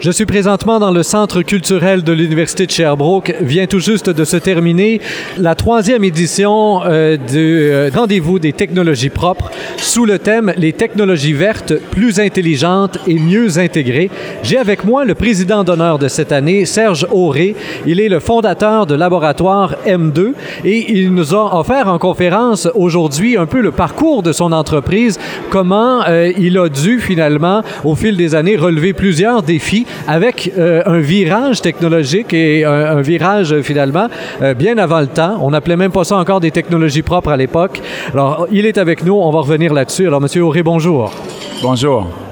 Je suis présentement dans le centre culturel de l'Université de Sherbrooke. Vient tout juste de se terminer la troisième édition euh, du euh, Rendez-vous des technologies propres sous le thème Les technologies vertes, plus intelligentes et mieux intégrées. J'ai avec moi le président d'honneur de cette année, Serge Auré. Il est le fondateur de laboratoire M2 et il nous a offert en conférence aujourd'hui un peu le parcours de son entreprise, comment euh, il a dû finalement, au fil des années, relever plusieurs défis avec euh, un virage technologique et un, un virage finalement euh, bien avant le temps. On n'appelait même pas ça encore des technologies propres à l'époque. Alors, il est avec nous, on va revenir là-dessus. Alors, Monsieur Auré, bonjour. Bonjour.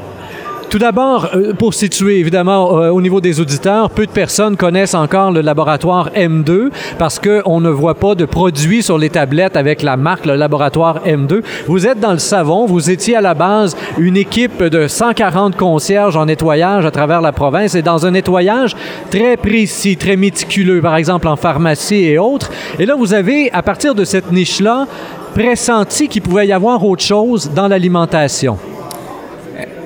Tout d'abord, euh, pour situer évidemment euh, au niveau des auditeurs, peu de personnes connaissent encore le laboratoire M2 parce qu'on ne voit pas de produits sur les tablettes avec la marque le laboratoire M2. Vous êtes dans le savon, vous étiez à la base une équipe de 140 concierges en nettoyage à travers la province et dans un nettoyage très précis, très méticuleux, par exemple en pharmacie et autres. Et là, vous avez, à partir de cette niche-là, pressenti qu'il pouvait y avoir autre chose dans l'alimentation.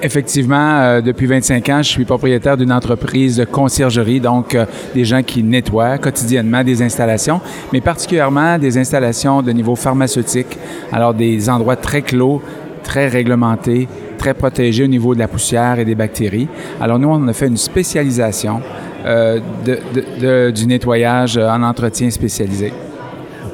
Effectivement, euh, depuis 25 ans, je suis propriétaire d'une entreprise de conciergerie, donc euh, des gens qui nettoient quotidiennement des installations, mais particulièrement des installations de niveau pharmaceutique, alors des endroits très clos, très réglementés, très protégés au niveau de la poussière et des bactéries. Alors nous, on a fait une spécialisation euh, du nettoyage en entretien spécialisé.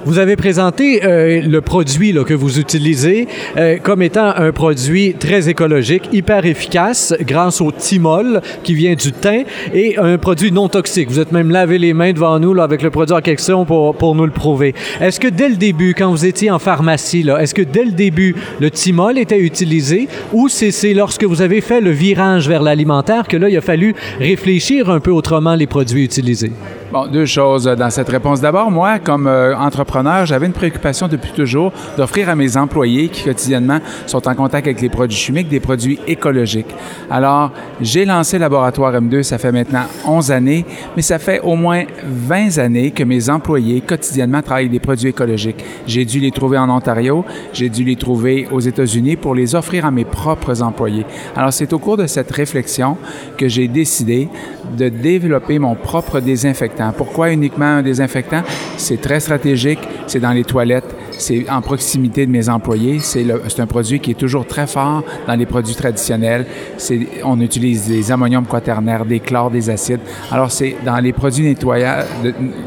Vous avez présenté euh, le produit que vous utilisez euh, comme étant un produit très écologique, hyper efficace grâce au thymol qui vient du thym et un produit non toxique. Vous êtes même lavé les mains devant nous là, avec le produit en question pour, pour nous le prouver. Est-ce que dès le début, quand vous étiez en pharmacie, est-ce que dès le début, le thymol était utilisé ou c'est lorsque vous avez fait le virage vers l'alimentaire que là, il a fallu réfléchir un peu autrement les produits utilisés? Bon, deux choses dans cette réponse. D'abord, moi, comme euh, entrepreneur, j'avais une préoccupation depuis toujours d'offrir à mes employés qui quotidiennement sont en contact avec les produits chimiques des produits écologiques. Alors, j'ai lancé Laboratoire M2, ça fait maintenant 11 années, mais ça fait au moins 20 années que mes employés quotidiennement travaillent des produits écologiques. J'ai dû les trouver en Ontario, j'ai dû les trouver aux États-Unis pour les offrir à mes propres employés. Alors, c'est au cours de cette réflexion que j'ai décidé de développer mon propre désinfectant pourquoi uniquement un désinfectant? C'est très stratégique, c'est dans les toilettes, c'est en proximité de mes employés. C'est un produit qui est toujours très fort dans les produits traditionnels. On utilise des ammoniums quaternaires, des chlores, des acides. Alors, c'est dans les produits nettoyables,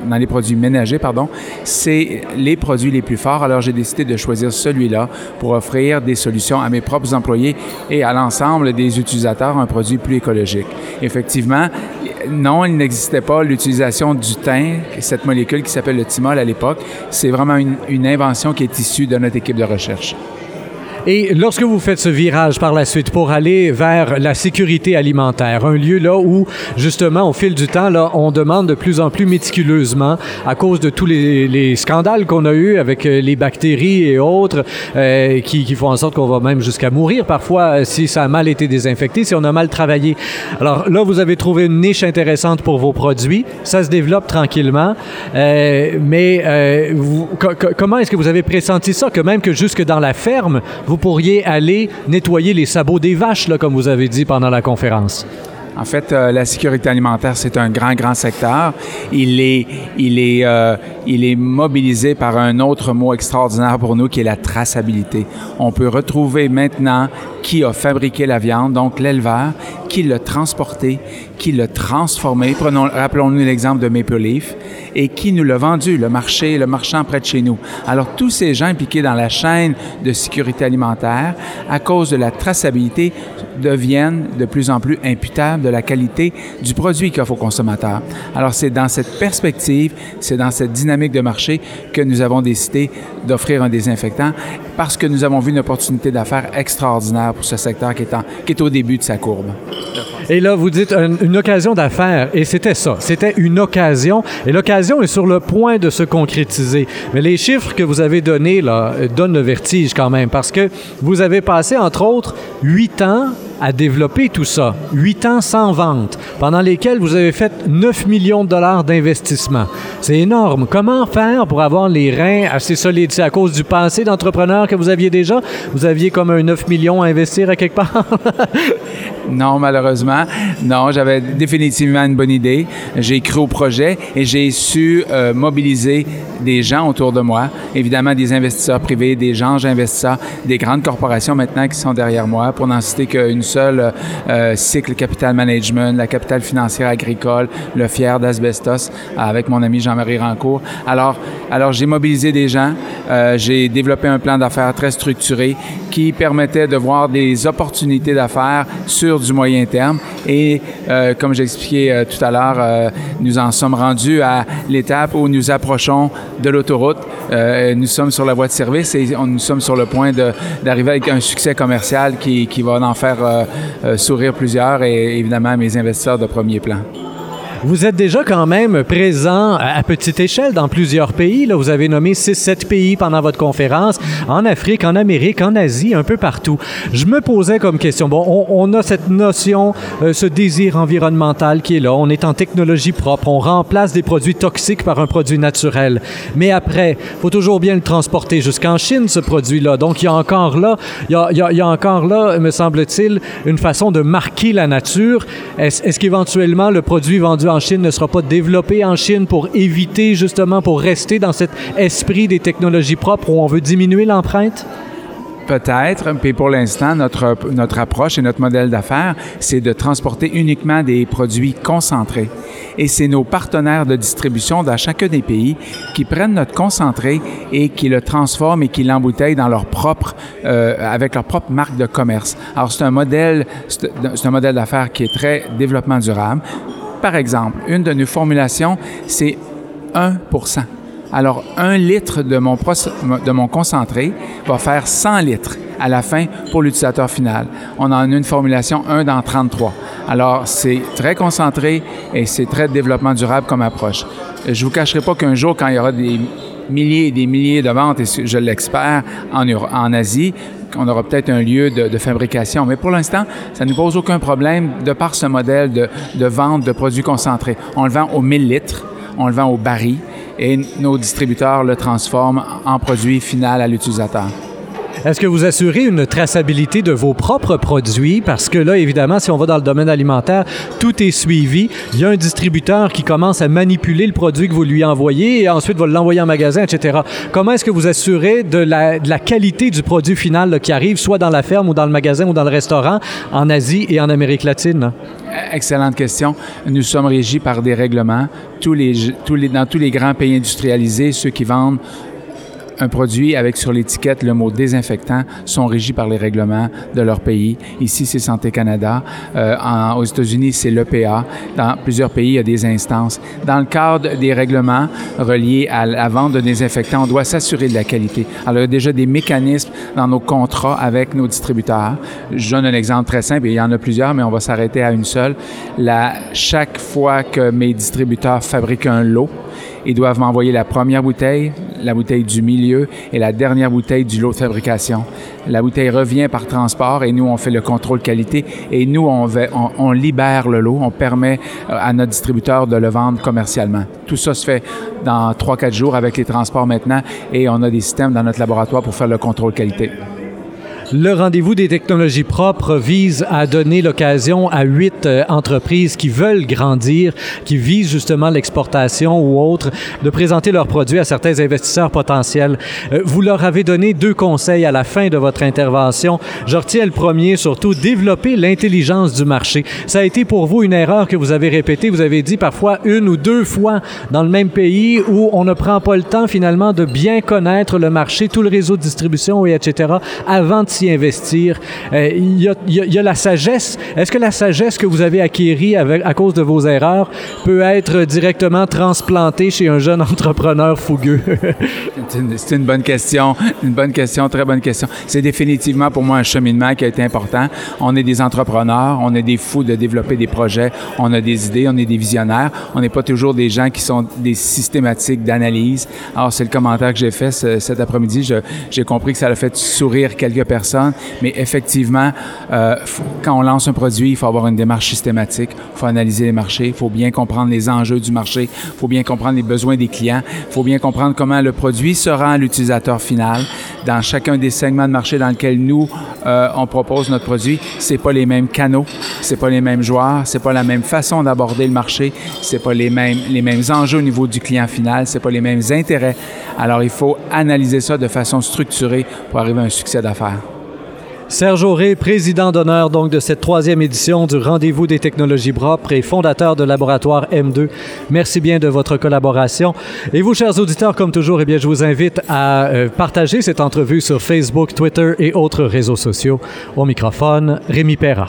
dans les produits ménagers, pardon, c'est les produits les plus forts. Alors, j'ai décidé de choisir celui-là pour offrir des solutions à mes propres employés et à l'ensemble des utilisateurs un produit plus écologique. Effectivement, non, il n'existait pas l'utilisation du thym, cette molécule qui s'appelle le thymol à l'époque. C'est vraiment une, invention qui est issue de notre équipe de recherche. Et lorsque vous faites ce virage par la suite pour aller vers la sécurité alimentaire, un lieu là où, justement, au fil du temps, là, on demande de plus en plus méticuleusement, à cause de tous les, les scandales qu'on a eus avec euh, les bactéries et autres, euh, qui, font en sorte qu'on va même jusqu'à mourir parfois euh, si ça a mal été désinfecté, si on a mal travaillé. Alors là, vous avez trouvé une niche intéressante pour vos produits. Ça se développe tranquillement. Mais comment est-ce que vous avez pressenti ça, que même que jusque dans la ferme, vous pourriez aller nettoyer les sabots des vaches, là, comme vous avez dit pendant la conférence? En fait, euh, la sécurité alimentaire, c'est un grand, grand secteur. Il est, il, est, euh, il est mobilisé par un autre mot extraordinaire pour nous qui est la traçabilité. On peut retrouver maintenant qui a fabriqué la viande, donc l'éleveur, qui l'a transporté, qui l'a transformé. Prenons, rappelons-nous l'exemple de Maple Leaf et qui nous l'a vendu, le marché, le marchand près de chez nous. Alors, tous ces gens impliqués dans la chaîne de sécurité alimentaire, à cause de la traçabilité, deviennent de plus en plus imputables de la qualité du produit qu'offre aux consommateurs. Alors, c'est dans cette perspective, c'est dans cette dynamique de marché que nous avons décidé d'offrir un désinfectant parce que nous avons vu une opportunité d'affaires extraordinaire pour ce secteur qui est, qui est au début de sa courbe. Et là, vous dites une, occasion d'affaires, et c'était ça, c'était une occasion, et l'occasion est sur le point de se concrétiser. Mais les chiffres que vous avez donnés là, donnent le vertige quand même, parce que vous avez passé, entre autres, huit ans à développer tout ça. Huit ans sans vente, pendant lesquels vous avez fait 9 millions de dollars d'investissement. C'est énorme. Comment faire pour avoir les reins assez solides? C'est à cause du passé d'entrepreneur que vous aviez déjà? Vous aviez comme un 9 millions à investir à quelque part? non, malheureusement. Non, j'avais définitivement une bonne idée. J'ai cru au projet et j'ai su euh, mobiliser des gens autour de moi. Évidemment, des investisseurs privés, des gens investisseurs, des grandes corporations maintenant qui sont derrière moi, pour n'en citer qu'une seule, euh, Cycle Capital Management, la Capitale financière agricole, le Fier d'Asbestos, avec mon ami Jean-Marie Rancourt. Alors, alors j'ai mobilisé des gens, euh, j'ai développé un plan d'affaires très structuré qui permettait de voir des opportunités d'affaires sur du moyen terme. Et euh, comme j'expliquais tout à l'heure, nous en sommes rendus à l'étape où nous approchons de l'autoroute. Nous sommes sur la voie de service et on, nous sommes sur le point d'arriver avec un succès commercial qui, qui va en faire sourire plusieurs et évidemment mes investisseurs de premier plan. Vous êtes déjà quand même présent à petite échelle dans plusieurs pays. Là, vous avez nommé 6-7 pays pendant votre conférence, en Afrique, en Amérique, en Asie, un peu partout. Je me posais comme question, bon, on, a cette notion, euh, ce désir environnemental qui est là. On est en technologie propre. On remplace des produits toxiques par un produit naturel. Mais après, faut toujours bien le transporter jusqu'en Chine, ce produit-là. Donc, il y a encore là, il y a, il il encore là, me semble-t-il, une façon de marquer la nature. Est-ce est qu'éventuellement, le produit vendu en Chine ne sera pas développé en Chine pour éviter justement, pour rester dans cet esprit des technologies propres où on veut diminuer Peut-être, mais pour l'instant, notre, notre approche et notre modèle d'affaires, c'est de transporter uniquement des produits concentrés. Et c'est nos partenaires de distribution dans chacun des pays qui prennent notre concentré et qui le transforment et qui l'embouteillent dans leur propre, euh, avec leur propre marque de commerce. Alors, c'est un modèle, c'est un modèle d'affaires qui est très développement durable. Par exemple, une de nos formulations, c'est 1 alors, un litre de mon, concentré va faire 100 litres à la fin pour l'utilisateur final. On en a une formulation 1 dans 33. Alors, c'est très concentré et c'est très développement durable comme approche. Je vous cacherai pas qu'un jour, quand il y aura des milliers et des milliers de ventes, et je l'espère, en, Asie, on aura peut-être un lieu de, fabrication. Mais pour l'instant, ça ne nous pose aucun problème de par ce modèle de, de vente de produits concentrés. On le vend au 1000 litres, on le vend au baril et nos distributeurs le transforment en produit final à l'utilisateur. Est-ce que vous assurez une traçabilité de vos propres produits? Parce que là, évidemment, si on va dans le domaine alimentaire, tout est suivi. Il y a un distributeur qui commence à manipuler le produit que vous lui envoyez et ensuite va l'envoyer en magasin, etc. Comment est-ce que vous assurez de la, qualité du produit final qui arrive, soit dans la ferme ou dans le magasin ou dans le restaurant, en Asie et en Amérique latine? Excellente question. Nous sommes régis par des règlements. Dans tous les grands pays industrialisés, ceux qui vendent un produit avec sur l'étiquette le mot désinfectant sont régis par les règlements de leur pays. Ici, c'est Santé Canada. Euh, en, aux États-Unis, c'est l'EPA. Dans plusieurs pays, il y a des instances. Dans le cadre des règlements reliés à la vente de désinfectants, on doit s'assurer de la qualité. Alors, il y a déjà des mécanismes dans nos contrats avec nos distributeurs. Je donne un exemple très simple, il y en a plusieurs, mais on va s'arrêter à une seule. Chaque fois que mes distributeurs fabriquent un lot, ils doivent m'envoyer la première bouteille, la bouteille du milieu et la dernière bouteille du lot de fabrication. La bouteille revient par transport et nous, on fait le contrôle qualité et nous, on, libère le lot, on permet euh, à notre distributeur de le vendre commercialement. Tout ça se fait dans 3-4 jours avec les transports maintenant et on a des systèmes dans notre laboratoire pour faire le contrôle qualité. Le rendez-vous des technologies propres vise à donner l'occasion à huit euh, entreprises qui veulent grandir, qui visent justement l'exportation ou autre, de présenter leurs produits à certains investisseurs potentiels. Euh, vous leur avez donné deux conseils à la fin de votre intervention. Je retiens le premier, surtout, développer l'intelligence du marché. Ça a été pour vous une erreur que vous avez répétée. Vous avez dit parfois une ou deux fois dans le même pays où on ne prend pas le temps finalement de bien connaître le marché, tout le réseau de distribution et etc. avant de investir. Euh, il, y a, la sagesse. Est-ce que la sagesse que vous avez acquérie à cause de vos erreurs peut être directement transplantée chez un jeune entrepreneur fougueux? c'est, une, bonne question. Une bonne question, très bonne question. C'est définitivement pour moi un cheminement qui a été important. On est des entrepreneurs, on est des fous de développer des projets, on a des idées, on est des visionnaires. On n'est pas toujours des gens qui sont des systématiques d'analyse. Alors, c'est le commentaire que j'ai fait ce, cet après-midi. J'ai compris que ça a fait sourire quelques personnes mais effectivement, euh, quand on lance un produit, il faut avoir une démarche systématique, il faut analyser les marchés, il faut bien comprendre les enjeux du marché, il faut bien comprendre les besoins des clients, il faut bien comprendre comment le produit se rend à l'utilisateur final. Dans chacun des segments de marché dans lesquels nous, euh, on propose notre produit. C'est pas les mêmes canaux, c'est pas les mêmes joueurs, c'est pas la même façon d'aborder le marché, c'est pas les mêmes, les mêmes enjeux au niveau du client final, c'est pas les mêmes intérêts. Alors, il faut analyser ça de façon structurée pour arriver à un succès d'affaires. Serge Auré, président d'honneur donc de cette troisième édition du Rendez-vous des technologies propres et fondateur de Laboratoire M2. Merci bien de votre collaboration. Et vous, chers auditeurs, comme toujours, eh bien, je vous invite à euh, partager cette entrevue sur Facebook, Twitter et autres réseaux sociaux. Au microphone, Rémi Perra.